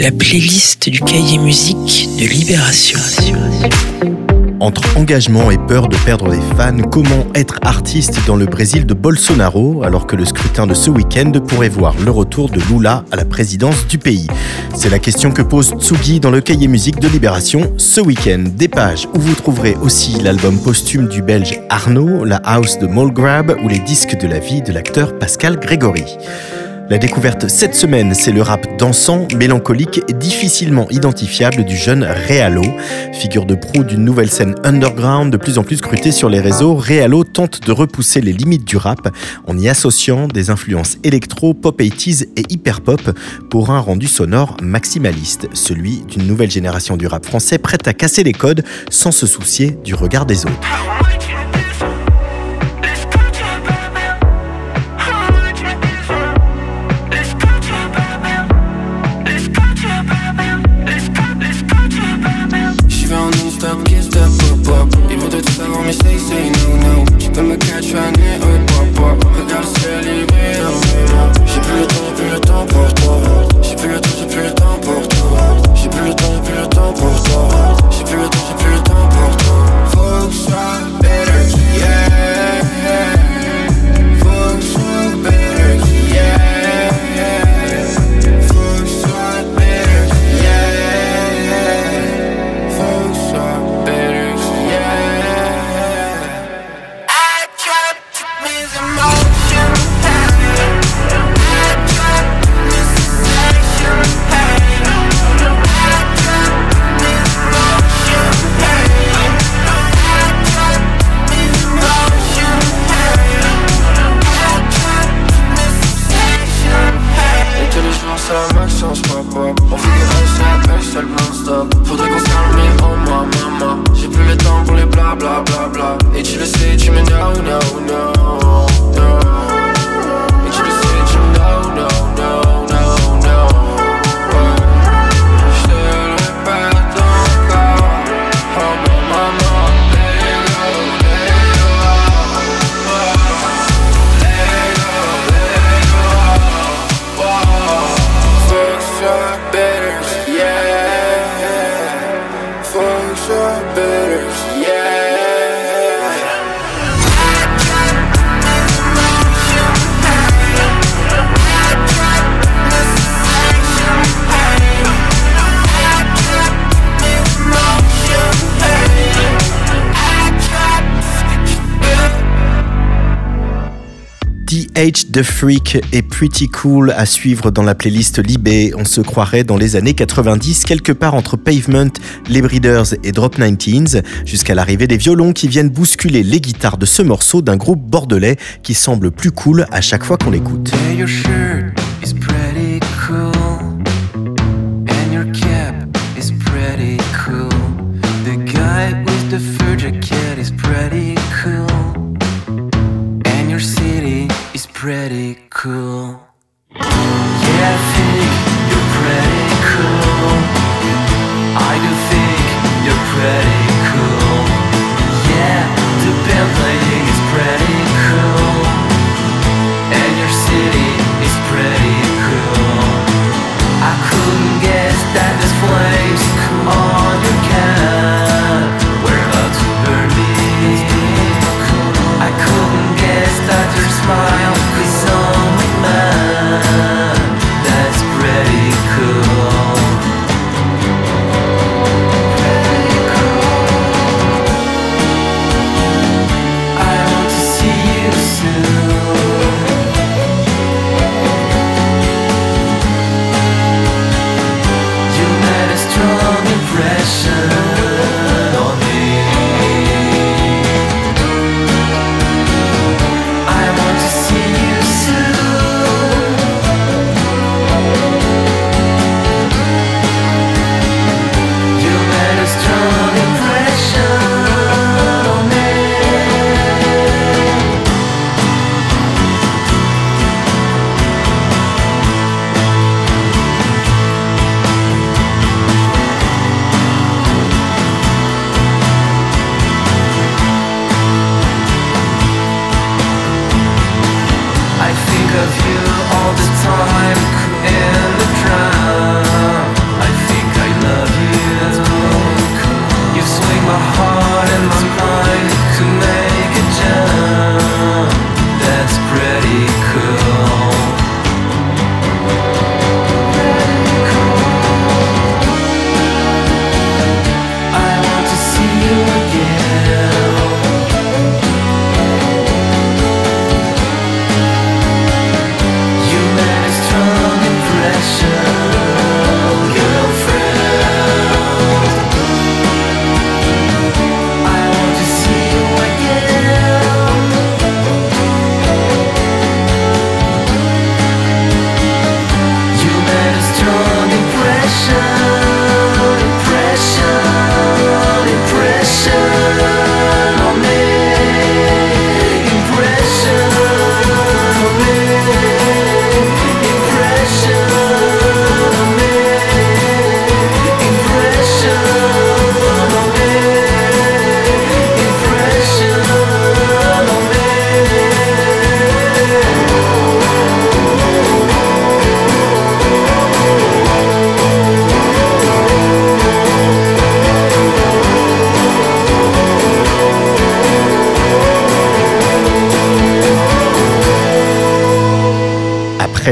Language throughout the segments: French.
la playlist du cahier musique de Libération. Entre engagement et peur de perdre des fans, comment être artiste dans le Brésil de Bolsonaro alors que le scrutin de ce week-end pourrait voir le retour de Lula à la présidence du pays? C'est la question que pose Tsugi dans le cahier musique de Libération ce week-end. Des pages où vous trouverez aussi l'album posthume du belge Arnaud, la house de Molgrab ou les disques de la vie de l'acteur Pascal Grégory. La découverte cette semaine, c'est le rap dansant, mélancolique et difficilement identifiable du jeune Realo. Figure de proue d'une nouvelle scène underground de plus en plus scrutée sur les réseaux, Realo tente de repousser les limites du rap en y associant des influences électro, pop 80s et hyper pop pour un rendu sonore maximaliste, celui d'une nouvelle génération du rap français prête à casser les codes sans se soucier du regard des autres. je suis né au papa Regarde c'est libéré J'ai plus le temps, plus le temps pour toi. seul, ma change pas pop On fait des hashtags, hashtag non-stop. Faudrait qu'on se calme, oh ma maman J'ai plus le temps pour les bla bla bla bla Et tu le sais, tu m'énerves, no, H the Freak est pretty cool à suivre dans la playlist Libé. On se croirait dans les années 90, quelque part entre Pavement, les Breeders et Drop 19s, jusqu'à l'arrivée des violons qui viennent bousculer les guitares de ce morceau d'un groupe bordelais qui semble plus cool à chaque fois qu'on l'écoute.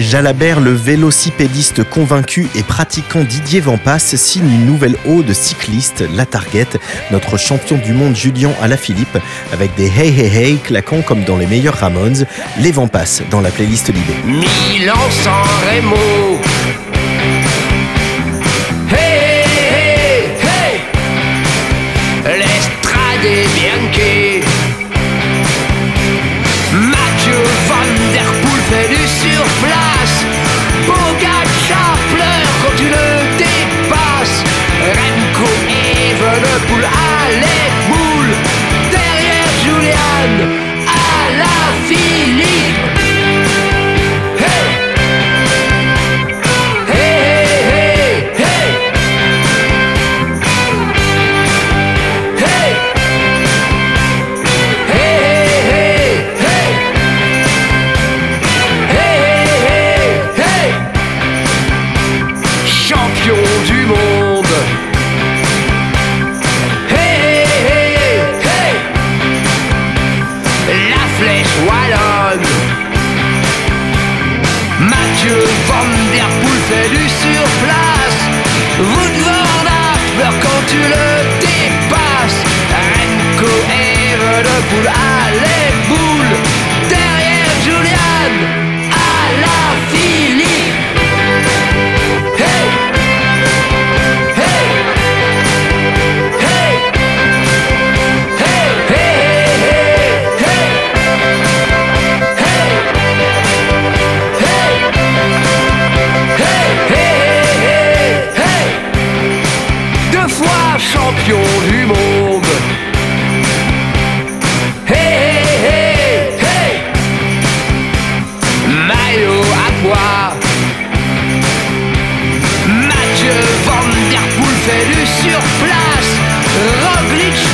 Jalabert, le vélocipédiste convaincu et pratiquant Didier Vampas signe une nouvelle ode cycliste, la Target, notre champion du monde Julien Alaphilippe, avec des hey hey hey claquant comme dans les meilleurs Ramones, les Vampas dans la playlist Libé. Milan sans.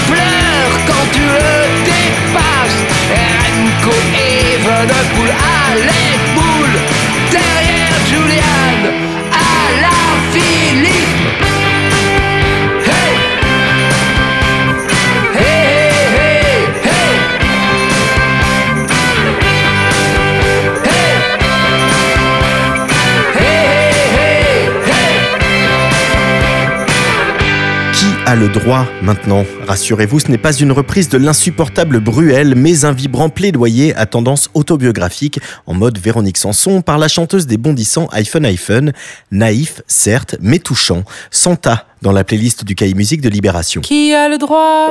Pleure quand tu le dépasses. Remco Evenepoel à le droit maintenant Rassurez-vous, ce n'est pas une reprise de l'insupportable Bruel, mais un vibrant plaidoyer à tendance autobiographique en mode Véronique Sanson par la chanteuse des bondissants iPhone iPhone, naïf certes, mais touchant, Santa dans la playlist du Cahier Musique de Libération. Qui a le droit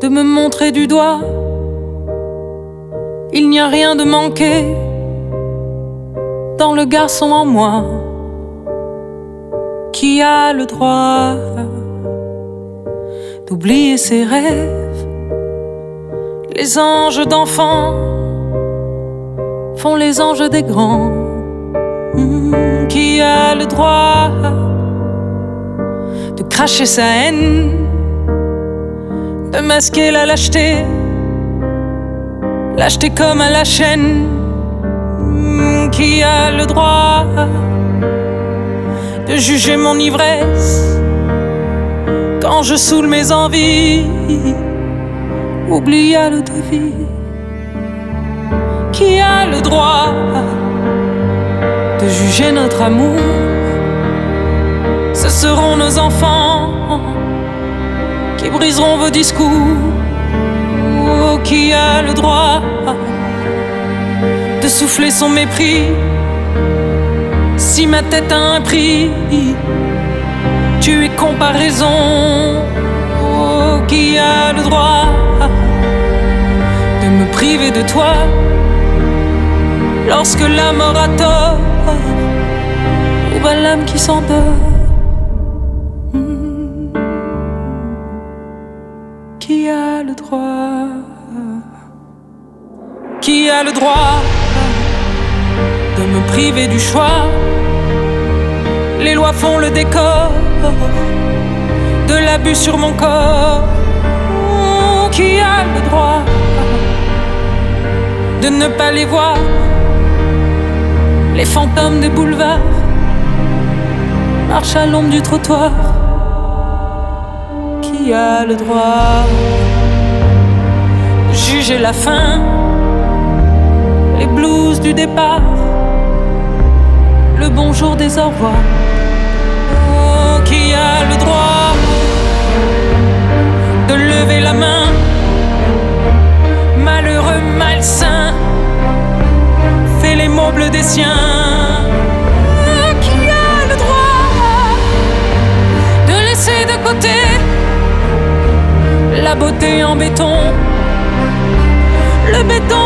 de me montrer du doigt? Il n'y a rien de manqué dans le garçon en moi. Qui a le droit d'oublier ses rêves Les anges d'enfants font les anges des grands. Hmm, Qui a le droit de cracher sa haine, de masquer la lâcheté, lâcheté comme à la chaîne. Hmm, Qui a le droit de juger mon ivresse quand je saoule mes envies, oublie à l'eau de vie. Qui a le droit de juger notre amour? Ce seront nos enfants qui briseront vos discours. Oh, qui a le droit de souffler son mépris? Si ma tête a un prix? Tu es comparaison. Oh, qui a le droit de me priver de toi lorsque la mort a tort ou bien l'âme qui s'endort? Qui a le droit? Qui a le droit? Me priver du choix Les lois font le décor de l'abus sur mon corps. Qui a le droit de ne pas les voir? Les fantômes des boulevards marchent à l'ombre du trottoir. Qui a le droit de juger la fin? Les blues du départ, le bonjour des au revoir. Oh, qui a le droit de lever la main, malheureux, malsain, fait les meubles des siens. Oh, qui a le droit de laisser de côté la beauté en béton, le béton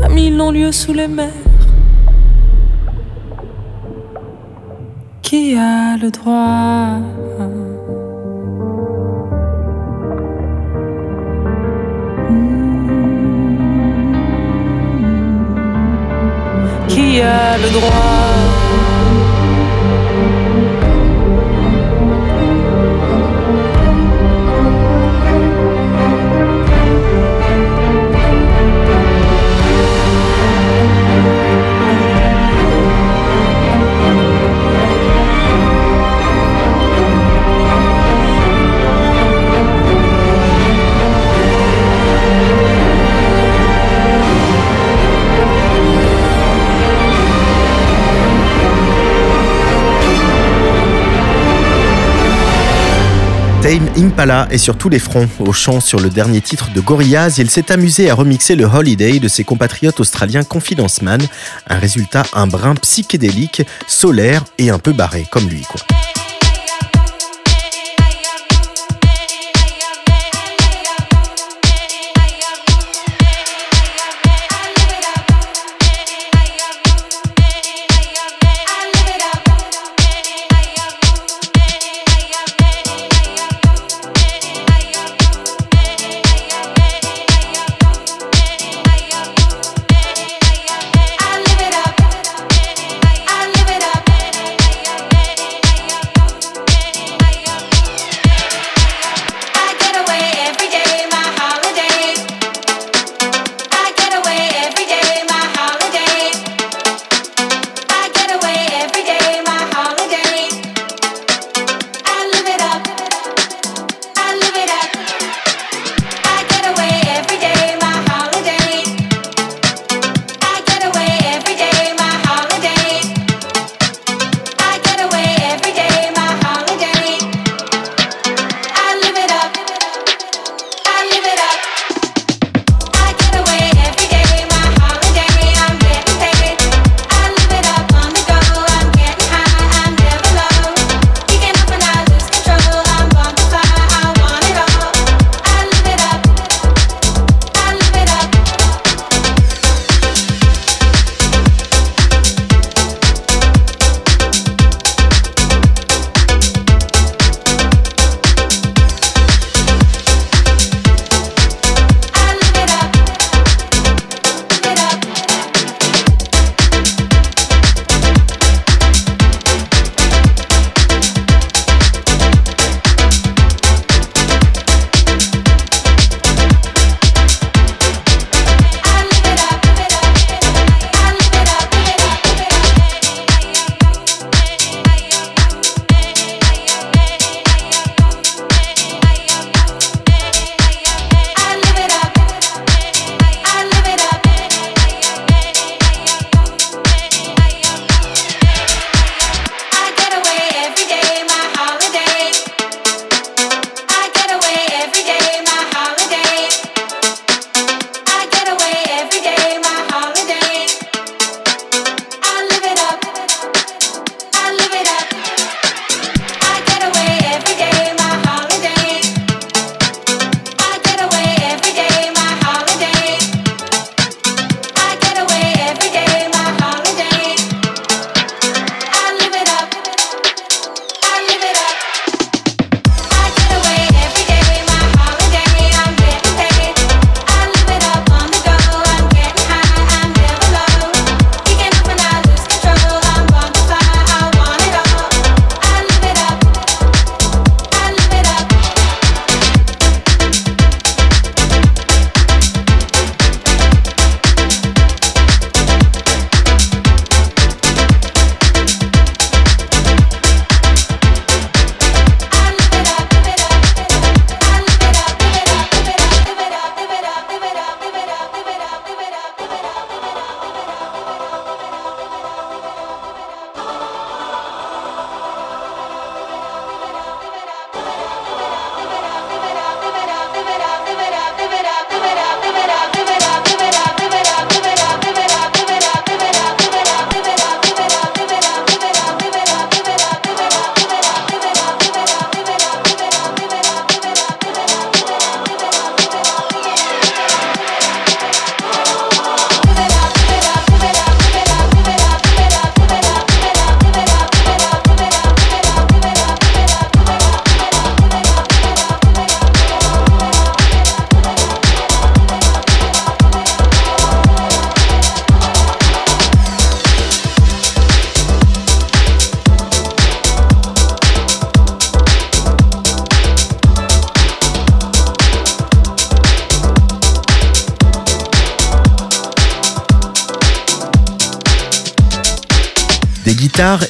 famille non-lieu sous les mers. Qui a le droit? Qui a le droit? Tame Impala est sur tous les fronts. Au chant sur le dernier titre de Gorillaz, il s'est amusé à remixer le Holiday de ses compatriotes australiens Confidence Man, un résultat un brin psychédélique, solaire et un peu barré, comme lui quoi.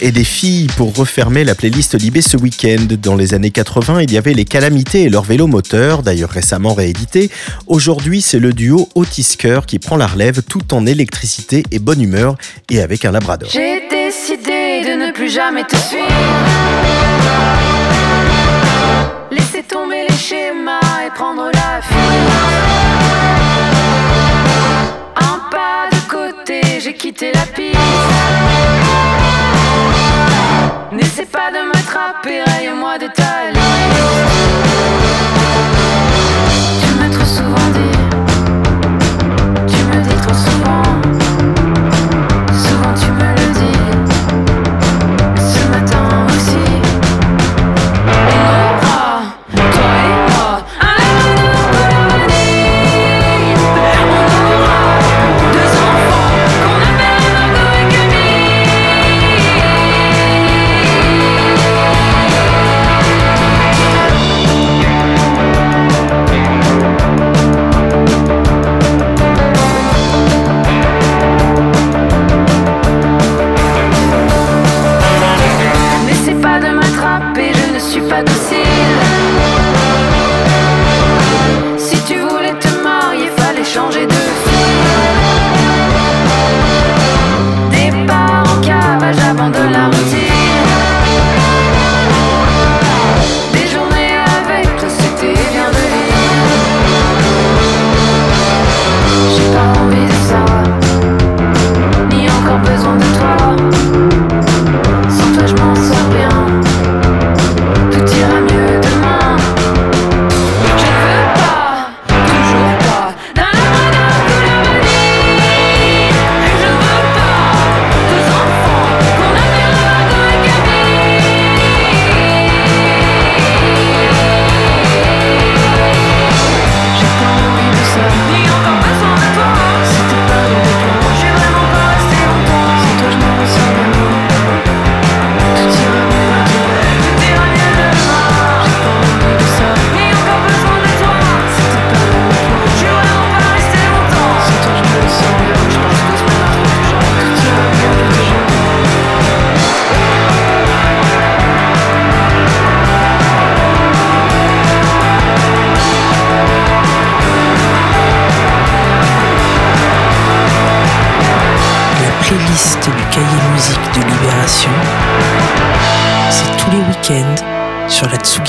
et des filles pour refermer la playlist Libé ce week-end. Dans les années 80, il y avait les Calamités et leur vélo moteur, d'ailleurs récemment réédité. Aujourd'hui, c'est le duo Otis qui prend la relève tout en électricité et bonne humeur et avec un labrador. J'ai décidé de ne plus jamais te suivre. Laissez tomber les schémas et prendre la fuite. Un pas de côté, j'ai quitté la piste. N'essaie pas de m'attraper, raye-moi de ta.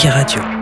Radio.